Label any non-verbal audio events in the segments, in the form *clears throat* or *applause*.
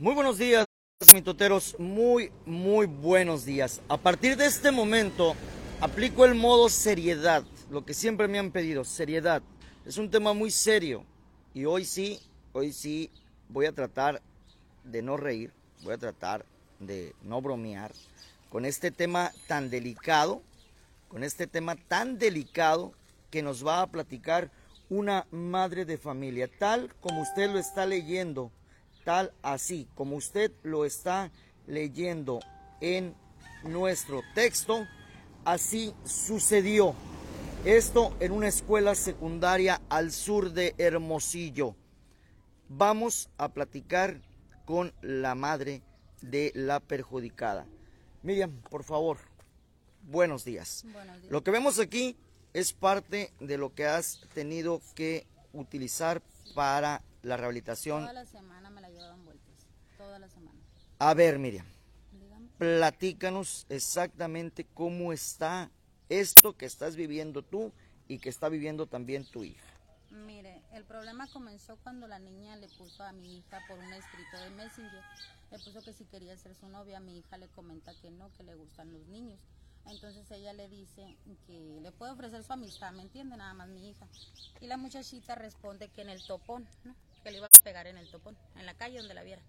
Muy buenos días, mitoteros. Muy, muy buenos días. A partir de este momento, aplico el modo seriedad, lo que siempre me han pedido, seriedad. Es un tema muy serio y hoy sí, hoy sí voy a tratar de no reír, voy a tratar de no bromear con este tema tan delicado, con este tema tan delicado que nos va a platicar una madre de familia, tal como usted lo está leyendo, tal así como usted lo está leyendo en nuestro texto, así sucedió. Esto en una escuela secundaria al sur de Hermosillo. Vamos a platicar con la madre de la perjudicada. Miriam, por favor, buenos días. Buenos días. Lo que vemos aquí es parte de lo que has tenido que utilizar para la rehabilitación. Toda la semana me la llevaban vueltas. Toda la semana. A ver, Miriam, platícanos exactamente cómo está esto que estás viviendo tú y que está viviendo también tu hija. Mire, el problema comenzó cuando la niña le puso a mi hija por un escrito de Messenger. Le puso que si quería ser su novia, mi hija le comenta que no, que le gustan los niños. Entonces ella le dice que le puede ofrecer su amistad, ¿me entiende? Nada más mi hija. Y la muchachita responde que en el topón, ¿no? que le iba a pegar en el topón, en la calle donde la viera.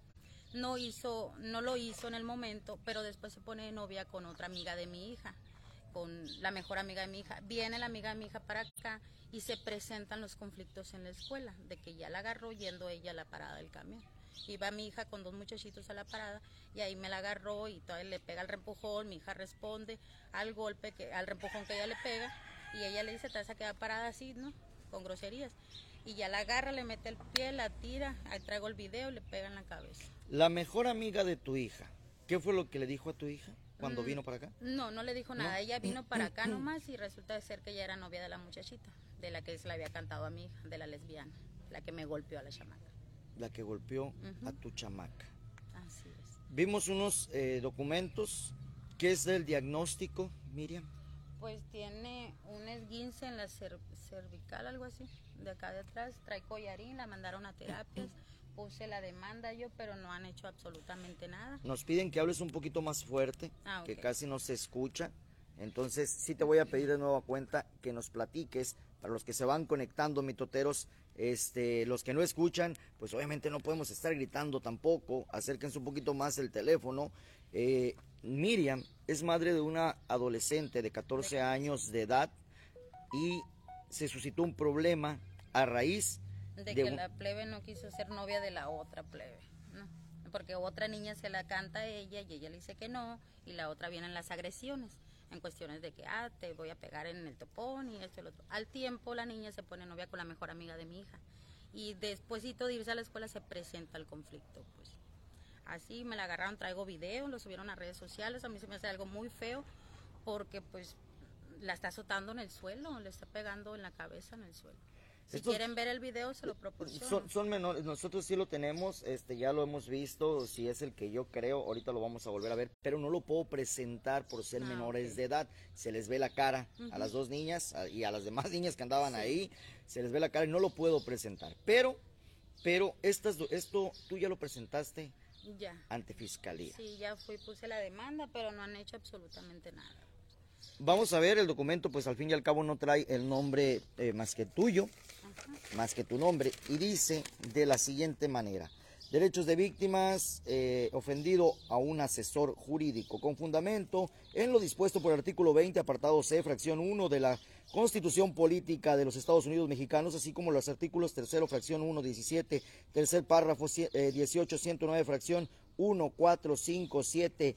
No hizo, no lo hizo en el momento, pero después se pone de novia con otra amiga de mi hija, con la mejor amiga de mi hija. Viene la amiga de mi hija para acá y se presentan los conflictos en la escuela, de que ya la agarró yendo ella a la parada del camión. Iba mi hija con dos muchachitos a la parada y ahí me la agarró y todavía le pega el reempujón, mi hija responde al golpe, que, al reempujón que ella le pega y ella le dice, te vas a quedar parada así, ¿no? Con groserías. Y ya la agarra, le mete el pie, la tira, ahí traigo el video y le pega en la cabeza. La mejor amiga de tu hija, ¿qué fue lo que le dijo a tu hija cuando Mm. vino para acá? No, no le dijo nada. Ella vino para acá *clears throat* nomás y resulta ser que ella era novia de la muchachita, de la que se le había cantado a mi hija, de la lesbiana, la que me golpeó a la chamaca. La que golpeó a tu chamaca. Así es. Vimos unos eh, documentos. ¿Qué es del diagnóstico, Miriam? Pues tiene un esguince en la cer- cervical, algo así, de acá de atrás. Trae collarín, la mandaron a terapias. *coughs* Puse la demanda yo, pero no han hecho absolutamente nada. Nos piden que hables un poquito más fuerte, Ah, que casi no se escucha. Entonces, sí te voy a pedir de nueva cuenta que nos platiques, para los que se van conectando, mitoteros, este, los que no escuchan, pues obviamente no podemos estar gritando tampoco, acérquense un poquito más el teléfono. Eh, Miriam es madre de una adolescente de 14 años de edad y se suscitó un problema a raíz De, de que un- la plebe no quiso ser novia de la otra plebe, ¿no? Porque otra niña se la canta a ella y ella le dice que no, y la otra vienen las agresiones, en cuestiones de que, ah, te voy a pegar en el topón y esto y lo otro. Al tiempo la niña se pone novia con la mejor amiga de mi hija, y despuésito de irse a la escuela se presenta el conflicto, pues. Así me la agarraron, traigo video, lo subieron a redes sociales, a mí se me hace algo muy feo, porque pues la está azotando en el suelo, le está pegando en la cabeza en el suelo. Si Estos- quieren ver el video, se lo proporciono. Son, son menores, nosotros sí lo tenemos, este ya lo hemos visto, si es el que yo creo, ahorita lo vamos a volver a ver, pero no lo puedo presentar por ser Ah, menores de edad. Se les ve la cara a las dos niñas a- y a las demás niñas que andaban ahí, se les ve la cara y no lo puedo presentar. Pero, pero estas, esto tú ya lo presentaste Ya. ante fiscalía. Sí, ya fui, puse la demanda, pero no han hecho absolutamente nada. Vamos a ver el documento, pues al fin y al cabo no trae el nombre eh, más que tuyo. más que tu nombre, y dice de la siguiente manera. Derechos de víctimas, eh, ofendido a un asesor jurídico, con fundamento en lo dispuesto por el artículo 20, apartado C, fracción 1 de la Constitución Política de los Estados Unidos Mexicanos, así como los artículos tercero, fracción 1, 17, tercer párrafo, cie- eh, 18, 109, fracción 1, 4, 5, 7,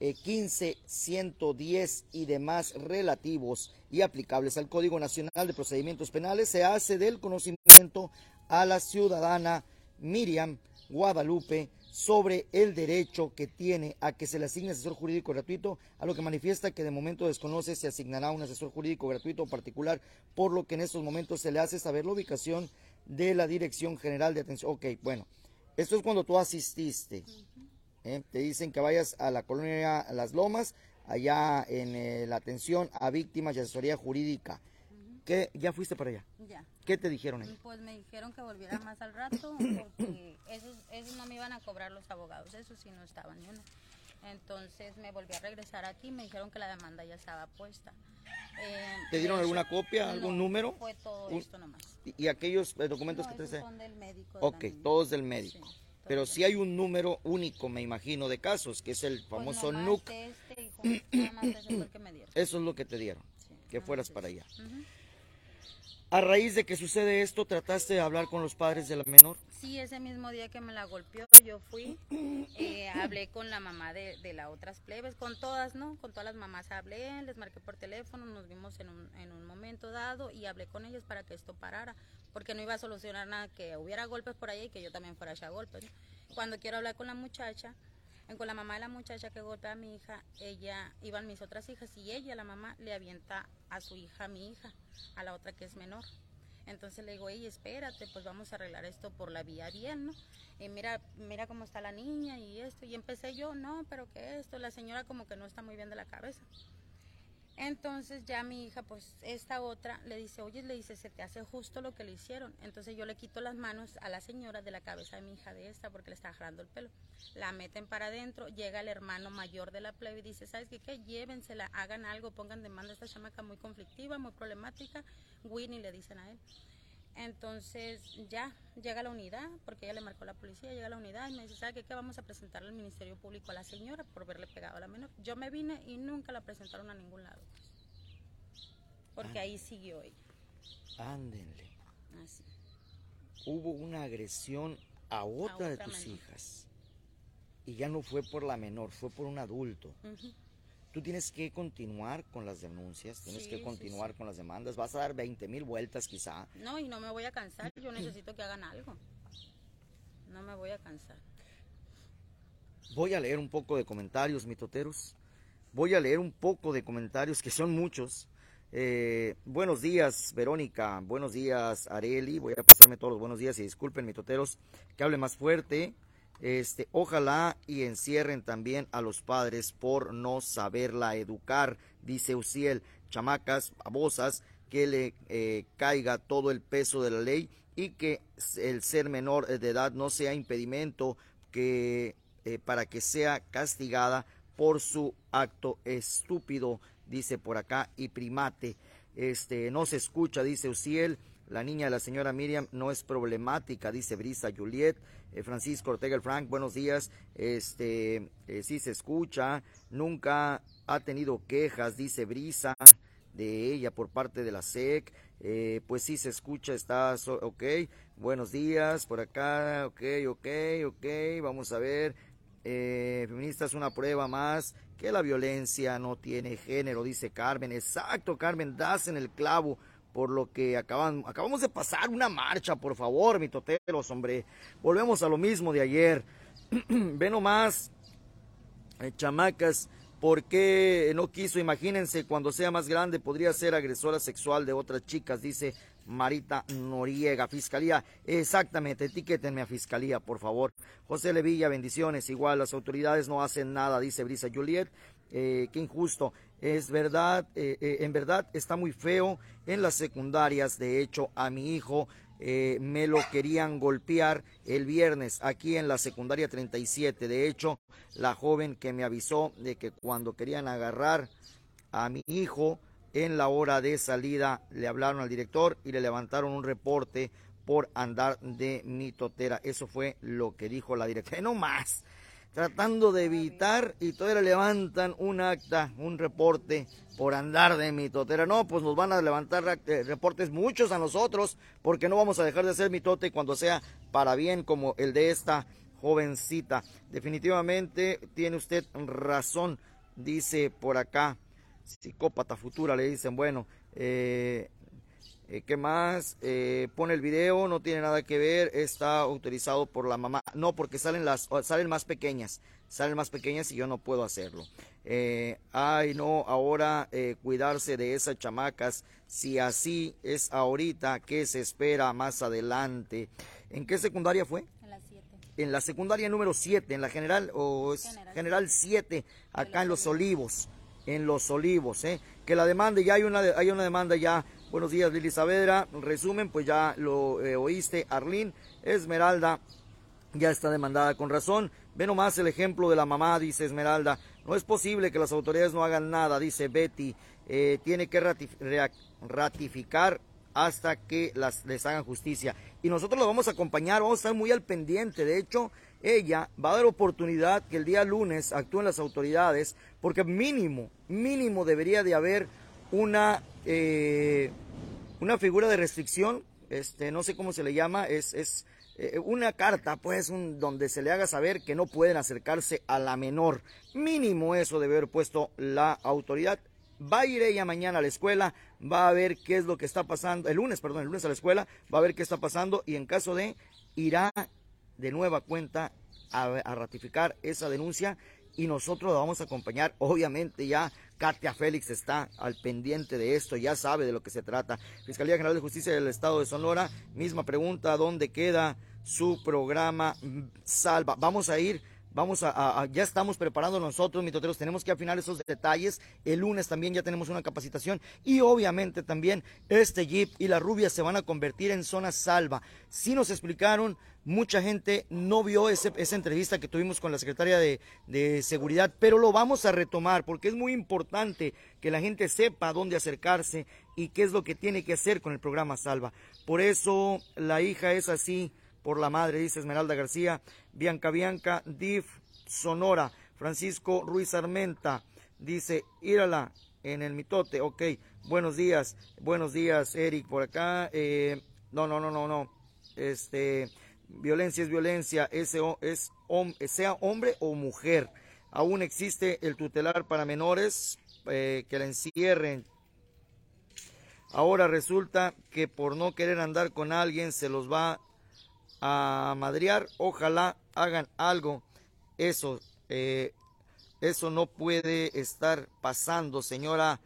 eh, 15, 110 y demás relativos y aplicables al Código Nacional de Procedimientos Penales, se hace del conocimiento a la ciudadana Miriam Guadalupe sobre el derecho que tiene a que se le asigne asesor jurídico gratuito, a lo que manifiesta que de momento desconoce si asignará un asesor jurídico gratuito o particular, por lo que en estos momentos se le hace saber la ubicación de la Dirección General de Atención. Ok, bueno, esto es cuando tú asististe. ¿eh? Te dicen que vayas a la colonia Las Lomas, allá en eh, la atención a víctimas y asesoría jurídica. Qué? ¿Ya fuiste para allá? Ya. ¿Qué te dijeron ahí? Pues me dijeron que volviera más al rato porque esos, esos no me iban a cobrar los abogados, esos sí no estaban ni uno. Entonces me volví a regresar aquí, me dijeron que la demanda ya estaba puesta. Eh, ¿Te dieron alguna copia, algún no, número? Fue todo Un- esto nomás. ¿Y y aquellos eh, documentos No, que te son del médico. de Ok, todos del médico. Sí, Pero sí hay un número único, me imagino, de casos, que es el Pues famoso nomás NUC. Este, hijo, nada más ese fue el que me dieron. *clears throat* Eso es lo que te dieron, Sí, que fueras para allá. A raíz de que sucede esto, ¿trataste de hablar con los padres de la menor? Sí, ese mismo día que me la golpeó, yo fui, eh, hablé con la mamá de, de las otras plebes, con todas, ¿no? Con todas las mamás hablé, les marqué por teléfono, nos vimos en un, en un momento dado y hablé con ellos para que esto parara, porque no iba a solucionar nada que hubiera golpes por ahí y que yo también fuera a echar golpes. Cuando quiero hablar con la muchacha, con la mamá de la muchacha que golpea a mi hija, ella, iban mis otras hijas y ella, la mamá, le avienta a su hija, a mi hija, a la otra que es menor. Entonces le digo, ey, espérate, pues vamos a arreglar esto por la vía bien, ¿no? Y mira, mira cómo está la niña y esto. Y empecé yo, no, pero que esto, la señora como que no está muy bien de la cabeza. Entonces ya mi hija, pues esta otra, le dice, oye, le dice, se te hace justo lo que le hicieron. Entonces yo le quito las manos a la señora de la cabeza de mi hija de esta porque le está jalando el pelo. La meten para adentro, llega el hermano mayor de la plebe y dice, ¿sabes qué? qué? Llévensela, hagan algo, pongan demanda a esta chamaca muy conflictiva, muy problemática. Winnie le dicen a él. Entonces ya llega la unidad, porque ella le marcó a la policía, llega la unidad y me dice, ¿sabe qué? qué? Vamos a presentarle al Ministerio Público a la señora por verle pegado a la menor. Yo me vine y nunca la presentaron a ningún lado. Porque Ah. ahí siguió ella. Ándenle. Así. Hubo una agresión a otra, de otra tus menor. hijas. Y ya no fue por la menor, fue por un adulto. Tú tienes que continuar con las denuncias, tienes Sí, que sí, continuar sí. con las demandas. Vas a dar 20 mil vueltas quizá. No, y no me voy a cansar. Yo *clears throat* necesito que hagan algo. No me voy a cansar. Voy a leer un poco de comentarios, mitoteros. Voy a leer un poco de comentarios, que son muchos. Eh, buenos días, Verónica. Buenos días, Areli. Voy a pasarme todos los buenos días y disculpen, mitoteros, que hable más fuerte. Este, ojalá y encierren también a los padres por no saberla educar, dice Uciel. Chamacas, babosas, que le eh, caiga todo el peso de la ley y que el ser menor de edad no sea impedimento que eh, para que sea castigada por su acto estúpido, dice por acá, y primate. Este, no se escucha, dice Uciel. La niña de la señora Miriam no es problemática, dice Brisa Juliet. Eh, Francisco Ortega el Frank, buenos días. Este, eh, sí se escucha. Nunca ha tenido quejas, dice Brisa, de ella por parte de la SEC. Eh, pues sí se escucha, está, so- ok. Buenos días, por acá, ok, ok, ok. Vamos a ver. Eh, feminista es una prueba más que la violencia no tiene género, dice Carmen. Exacto, Carmen, das en el clavo por lo que acaban, acabamos de pasar una marcha, por favor, mi toteros, hombre. Volvemos a lo mismo de ayer. *clears throat* Ve nomás, eh, chamacas, ¿por qué no quiso? Imagínense, cuando sea más grande podría ser agresora sexual de otras chicas, dice Marita Noriega, Fiscalía. Exactamente, etiquétenme a Fiscalía, por favor. José Levilla, bendiciones. Igual, las autoridades no hacen nada, dice Brisa Juliet. Eh, qué injusto. Es verdad, eh, eh, en verdad está muy feo en las secundarias. De hecho, a mi hijo eh, me lo querían golpear el viernes aquí en la secundaria 37. De hecho, la joven que me avisó de que cuando querían agarrar a mi hijo en la hora de salida le hablaron al director y le levantaron un reporte por andar de mitotera. Eso fue lo que dijo la directora. *laughs* No más. Tratando de evitar y todavía le levantan un acta, un reporte por andar de mitotera. No, pues nos van a levantar eh, reportes muchos a nosotros porque no vamos a dejar de hacer mitote cuando sea para bien como el de esta jovencita. Definitivamente tiene usted razón, dice por acá psicópata futura, le dicen, bueno, eh, eh, ¿qué más? Eh, pone el video, no tiene nada que ver, está autorizado por la mamá. No, porque salen las salen más pequeñas, salen más pequeñas y yo no puedo hacerlo. Eh, ay, no, ahora eh, cuidarse de esas chamacas, si así es ahorita, ¿qué se espera más adelante? ¿En qué secundaria fue? En las 7. En la secundaria número 7, en la general, o es General. general 7, acá en Los Olivos, en Los Olivos, ¿eh? Que la demanda, ya hay una, hay una demanda ya Buenos días, Lili Saavedra. Resumen, pues ya lo eh, oíste, Arlín. Esmeralda ya está demandada con razón. Ve nomás el ejemplo de la mamá, dice Esmeralda. No es posible que las autoridades no hagan nada, dice Betty. Eh, tiene que ratificar hasta que les hagan justicia. Y nosotros lo vamos a acompañar, vamos a estar muy al pendiente. De hecho, ella va a dar oportunidad que el día lunes actúen las autoridades, porque mínimo, mínimo debería de haber una, eh, una figura de restricción, este, no sé cómo se le llama, es, es eh, una carta, pues, un, donde se le haga saber que no pueden acercarse a la menor. Mínimo eso debe haber puesto la autoridad. Va a ir ella mañana a la escuela, va a ver qué es lo que está pasando, el lunes, perdón, el lunes a la escuela, va a ver qué está pasando y en caso de, irá de nueva cuenta a, ratificar esa denuncia y nosotros la vamos a acompañar. Obviamente ya Katia Félix está al pendiente de esto, ya sabe de lo que se trata. Fiscalía General de Justicia del Estado de Sonora, misma pregunta, ¿dónde queda su programa Salva? Vamos a ir Vamos a, ya estamos preparando nosotros, mitoteros, tenemos que afinar esos detalles. El lunes también ya tenemos una capacitación y obviamente también este Jeep y la rubia se van a convertir en zona salva. Si nos explicaron, mucha gente no vio esa entrevista que tuvimos con la secretaria de, de Seguridad, pero lo vamos a retomar porque es muy importante que la gente sepa dónde acercarse y qué es lo que tiene que hacer con el programa Salva. Por eso la hija es así por la madre, dice Esmeralda García, Bianca Bianca, DIF, Sonora, Francisco Ruiz Armenta, dice, írala en el mitote, ok, buenos días, buenos días, Eric, por acá, eh, no, no, no, no, no, este, violencia es violencia, ese es, sea hombre o mujer, aún existe el tutelar para menores eh, que la encierren, Ahora resulta que por no querer andar con alguien se los va a madrear. Ojalá hagan algo. Eso, eh, eso no puede estar pasando, señora.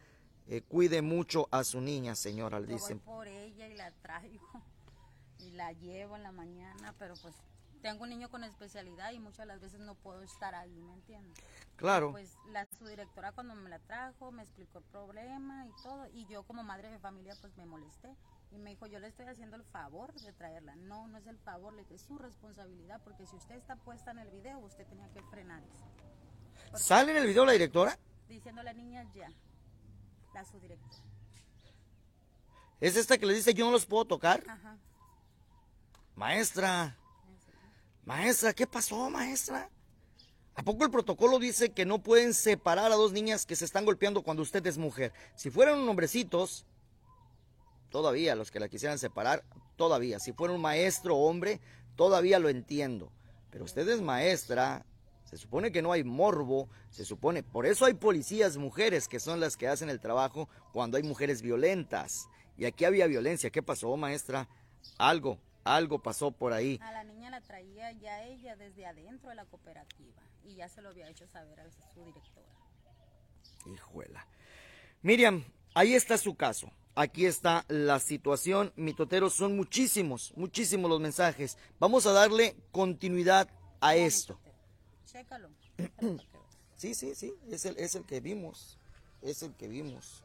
Eh, cuide mucho a su niña, señora, le dicen. por ella y la traigo *laughs* y la llevo en la mañana, pero pues tengo un niño con especialidad y muchas de las veces no puedo estar ahí, ¿me entiendes? Claro. Pues la su directora cuando me la trajo me explicó el problema y todo y yo como madre de familia pues me molesté y me dijo, yo le estoy haciendo el favor de traerla. No, no es el favor, le es su responsabilidad, porque si usted está puesta en el video, usted tenía que frenar eso. ¿Sale en el video la directora? Diciendo a la niña ya, la su directora. ¿Es esta que le dice yo no los puedo tocar? Ajá. Maestra. Maestra, ¿qué pasó, maestra? ¿A poco el protocolo dice que no pueden separar a dos niñas que se están golpeando cuando usted es mujer? Si fueran hombrecitos, todavía los que la quisieran separar, todavía. Si fuera un maestro hombre, todavía lo entiendo. Pero usted es maestra, se supone que no hay morbo, se supone, por eso hay policías mujeres que son las que hacen el trabajo cuando hay mujeres violentas. Y aquí había violencia. ¿Qué pasó, maestra? Algo, algo pasó por ahí. A la niña la traía ya ella desde adentro de la cooperativa y ya se lo había hecho saber a su directora. Hijuela. Miriam, ahí está su caso. Aquí está la situación. Mitoteros son muchísimos, muchísimos los mensajes. Vamos a darle continuidad a esto. Chécalo. *clears throat* Sí, sí, sí. Es el, es el que vimos. Es el que vimos.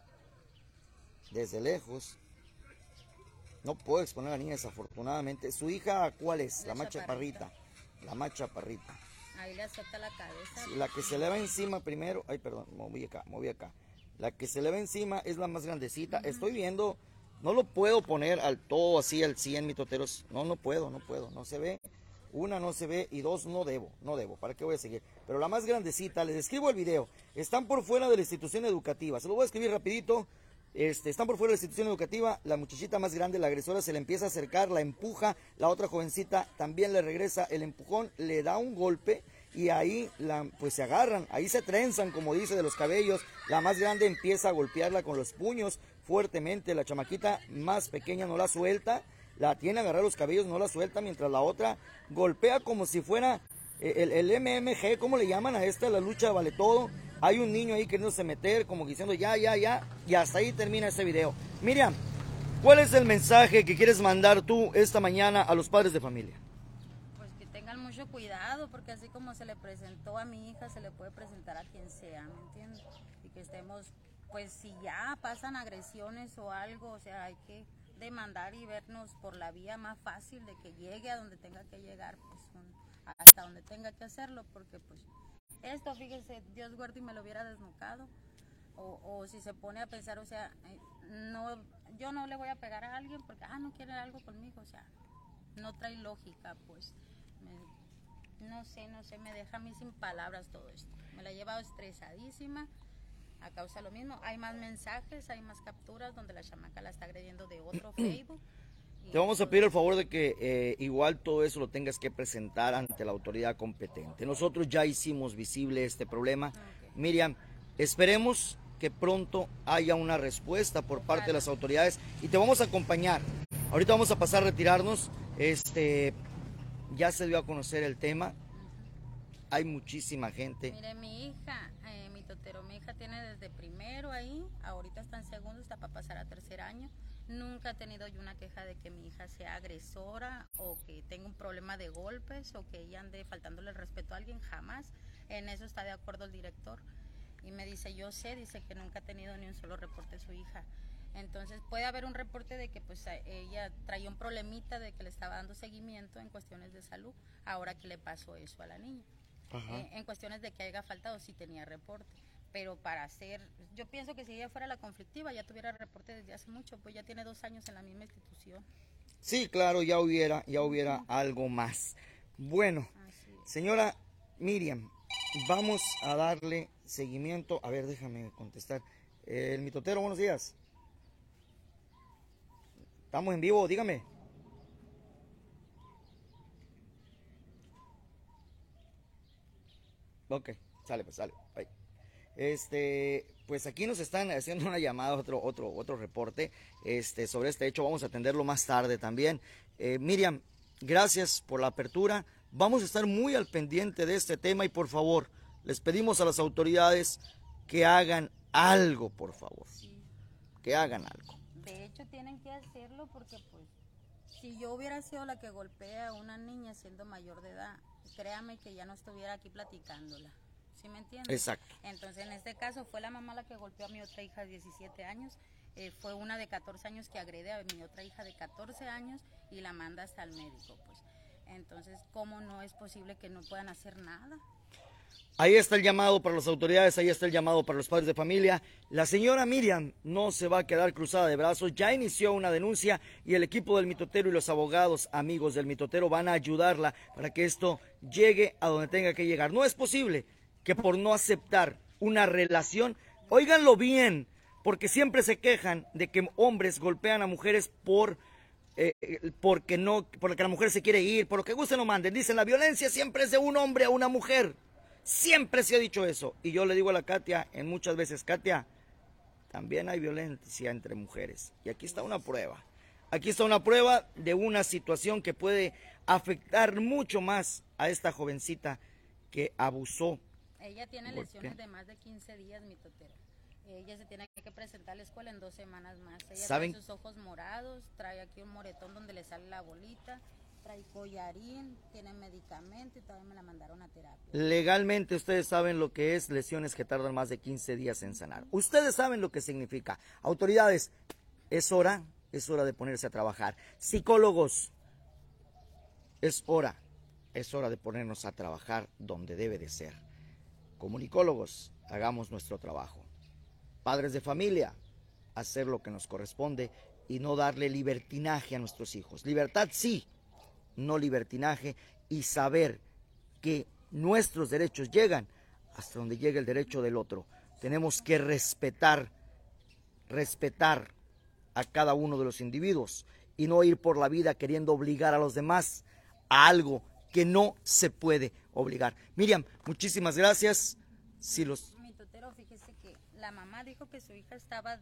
Desde lejos. No puedo exponer a la niña desafortunadamente. ¿Su hija cuál es? La, macha parrita. La macha parrita. Ahí le acepta la cabeza. la que se le va encima primero. Ay, perdón, moví acá, moví acá. La que se le ve encima es la más grandecita. Estoy viendo, no lo puedo poner al todo así al 100 mitoteros. No, no puedo, no puedo. No se ve. Una no se ve y dos no debo, no debo. ¿Para qué voy a seguir? Pero la más grandecita, les escribo el video. Están por fuera de la institución educativa. Se lo voy a escribir rapidito. Este, están por fuera de la institución educativa, la muchachita más grande, la agresora, se le empieza a acercar, la empuja, la otra jovencita también le regresa el empujón, le da un golpe, y ahí la, pues se agarran, ahí se trenzan, como dice, de los cabellos. La más grande empieza a golpearla con los puños fuertemente. La chamaquita más pequeña no la suelta, la tiene agarrar los cabellos, no la suelta, mientras la otra golpea como si fuera eh, el, el MMG, ¿cómo le llaman a esta? La lucha vale todo. Hay un niño ahí queriéndose meter, como diciendo ya, ya, ya, y hasta ahí termina este video. Miriam, ¿cuál es el mensaje que quieres mandar tú esta mañana a los padres de familia? Mucho cuidado porque así como se le presentó a mi hija, se le puede presentar a quien sea, ¿me entiendes? Y que estemos pues si ya pasan agresiones o algo, o sea, hay que demandar y vernos por la vía más fácil de que llegue a donde tenga que llegar, pues hasta donde tenga que hacerlo, porque pues esto, fíjese, Dios guarde y me lo hubiera desnucado. O, si se pone a pensar, o sea, eh, no, yo no le voy a pegar a alguien porque, ah, no quiere algo conmigo, o sea, no trae lógica, pues. No sé, no sé, me deja a mí sin palabras todo esto. Me la he llevado estresadísima a causa de lo mismo. Hay más mensajes, hay más capturas donde la chamaca la está agrediendo de otro *clears throat* Facebook. Te vamos a pedir el favor de que eh, igual todo eso lo tengas que presentar ante la autoridad competente. Nosotros ya hicimos visible este problema. Miriam, esperemos que pronto haya una respuesta por parte de las autoridades y te vamos a acompañar. Ahorita vamos a pasar a retirarnos. Este, ya se dio a conocer el tema. Hay muchísima gente. Mire, mi hija, eh, mi totero, mi hija tiene desde primero ahí, ahorita está en segundo, está para pasar a tercer año. Nunca he tenido yo una queja de que mi hija sea agresora o que tenga un problema de golpes o que ella ande faltándole el respeto a alguien, jamás. En eso está de acuerdo el director. Y me dice, yo sé, dice que nunca ha tenido ni un solo reporte de su hija. Entonces puede haber un reporte de que pues ella traía un problemita de que le estaba dando seguimiento en cuestiones de salud, ahora que le pasó eso a la niña. Eh, en cuestiones de que haya faltado, sí tenía reporte pero para hacer, yo pienso que si ella fuera la conflictiva ya tuviera reporte desde hace mucho, pues ya tiene dos años en la misma institución. Sí, claro, ya hubiera, ya hubiera algo más. Bueno, señora Miriam, vamos a darle seguimiento. A ver, déjame contestar. El mitotero, buenos días. Estamos en vivo, dígame. Ok, sale, pues sale. Bye. Este, pues aquí nos están haciendo una llamada, otro, otro, otro reporte este, sobre este hecho. Vamos a atenderlo más tarde también. Eh, Miriam, gracias por la apertura. Vamos a estar muy al pendiente de este tema y por favor, les pedimos a las autoridades que hagan algo, por favor. Que hagan algo. De hecho, tienen que hacerlo porque, pues, si yo hubiera sido la que golpea a una niña siendo mayor de edad, créame que ya no estuviera aquí platicándola. ¿sí me entiendes? Exacto. Entonces, en este caso fue la mamá la que golpeó a mi otra hija de 17 años, eh, fue una de 14 años que agrede a mi otra hija de 14 años y la manda hasta el médico, pues. Entonces, ¿cómo no es posible que no puedan hacer nada? Ahí está el llamado para las autoridades, ahí está el llamado para los padres de familia. La señora Miriam no se va a quedar cruzada de brazos, ya inició una denuncia y el equipo del mitotero y los abogados amigos del mitotero van a ayudarla para que esto llegue a donde tenga que llegar. No es posible que por no aceptar una relación, óiganlo bien, porque siempre se quejan de que hombres golpean a mujeres por eh, porque no, porque la mujer se quiere ir, por lo que gusten o manden. Dicen la violencia siempre es de un hombre a una mujer. Siempre se ha dicho eso. Y yo le digo a la Katia, en muchas veces, Katia, también hay violencia entre mujeres. Y aquí está una prueba. Aquí está una prueba de una situación que puede afectar mucho más a esta jovencita que abusó ella tiene lesiones de más de 15 días, mi totero. Ella se tiene que presentar a la escuela en dos semanas más. Ella ¿Saben? tiene sus ojos morados, trae aquí un moretón donde le sale la bolita, collarín, medicamento y me la mandaron a terapia. Legalmente ustedes saben lo que es lesiones que tardan más de 15 días en sanar. Ustedes saben lo que significa. Autoridades, es hora, es hora de ponerse a trabajar. Psicólogos, es hora, es hora de ponernos a trabajar donde debe de ser. Comunicólogos, hagamos nuestro trabajo. Padres de familia, hacer lo que nos corresponde y no darle libertinaje a nuestros hijos. Libertad sí, no libertinaje y saber que nuestros derechos llegan hasta donde llega el derecho del otro. Tenemos que respetar, respetar a cada uno de los individuos y no ir por la vida queriendo obligar a los demás a algo que no se puede obligar. Miriam, muchísimas gracias. Sí, los... Mi tutero, fíjese que la mamá dijo que su hija estaba,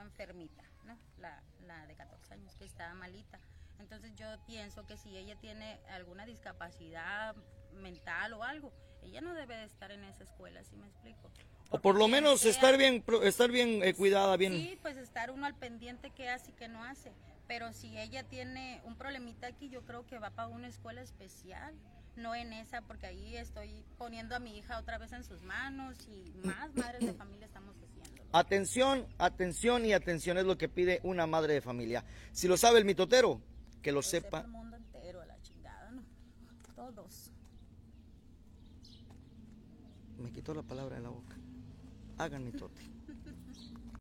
enfermita, ¿no? La de 14 años, que estaba malita. Entonces yo pienso que si ella tiene alguna discapacidad mental o algo, ella no debe de estar en esa escuela, ¿sí me explico? o por lo menos estar bien, estar bien eh, cuidada, bien. Sí, pues estar uno al pendiente qué hace y qué no hace. Pero si ella tiene un problemita aquí, yo creo que va para una escuela especial, no en esa, porque ahí estoy poniendo a mi hija otra vez en sus manos y más madres de familia estamos haciendo. Atención, atención y atención es lo que pide una madre de familia. Si lo sabe el mitotero, que lo sepa el mundo entero, a la chingada, ¿no? Todos. Me quitó la palabra de la boca. Hagan mitote.